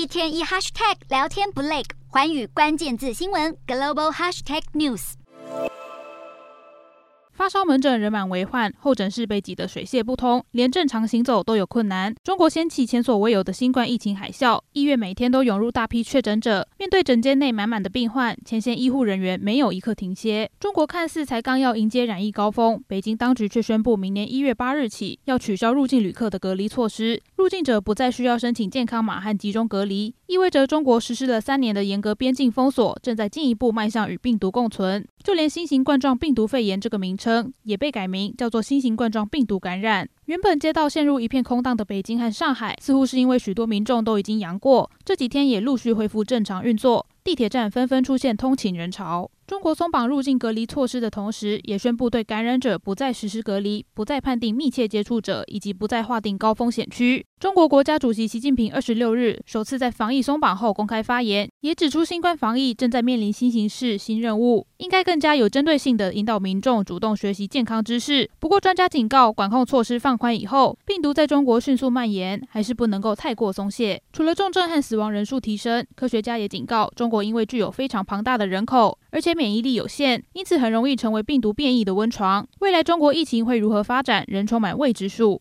一天一 hashtag 聊天不累，环宇关键字新闻 global hashtag news。发烧门诊人满为患，候诊室被挤得水泄不通，连正常行走都有困难。中国掀起前所未有的新冠疫情海啸，医院每天都涌入大批确诊者。面对诊间内满满的病患，前线医护人员没有一刻停歇。中国看似才刚要迎接染疫高峰，北京当局却宣布，明年一月八日起要取消入境旅客的隔离措施，入境者不再需要申请健康码和集中隔离，意味着中国实施了三年的严格边境封锁，正在进一步迈向与病毒共存。就连新型冠状病毒肺炎这个名称。也被改名叫做新型冠状病毒感染。原本街道陷入一片空荡的北京和上海，似乎是因为许多民众都已经阳过，这几天也陆续恢复正常运作，地铁站纷纷出现通勤人潮。中国松绑入境隔离措施的同时，也宣布对感染者不再实施隔离，不再判定密切接触者，以及不再划定高风险区。中国国家主席习近平二十六日首次在防疫松绑后公开发言，也指出新冠防疫正在面临新形势、新任务，应该更加有针对性地引导民众主动学习健康知识。不过，专家警告，管控措施放宽以后，病毒在中国迅速蔓延，还是不能够太过松懈。除了重症和死亡人数提升，科学家也警告，中国因为具有非常庞大的人口，而且免疫力有限，因此很容易成为病毒变异的温床。未来中国疫情会如何发展，仍充满未知数。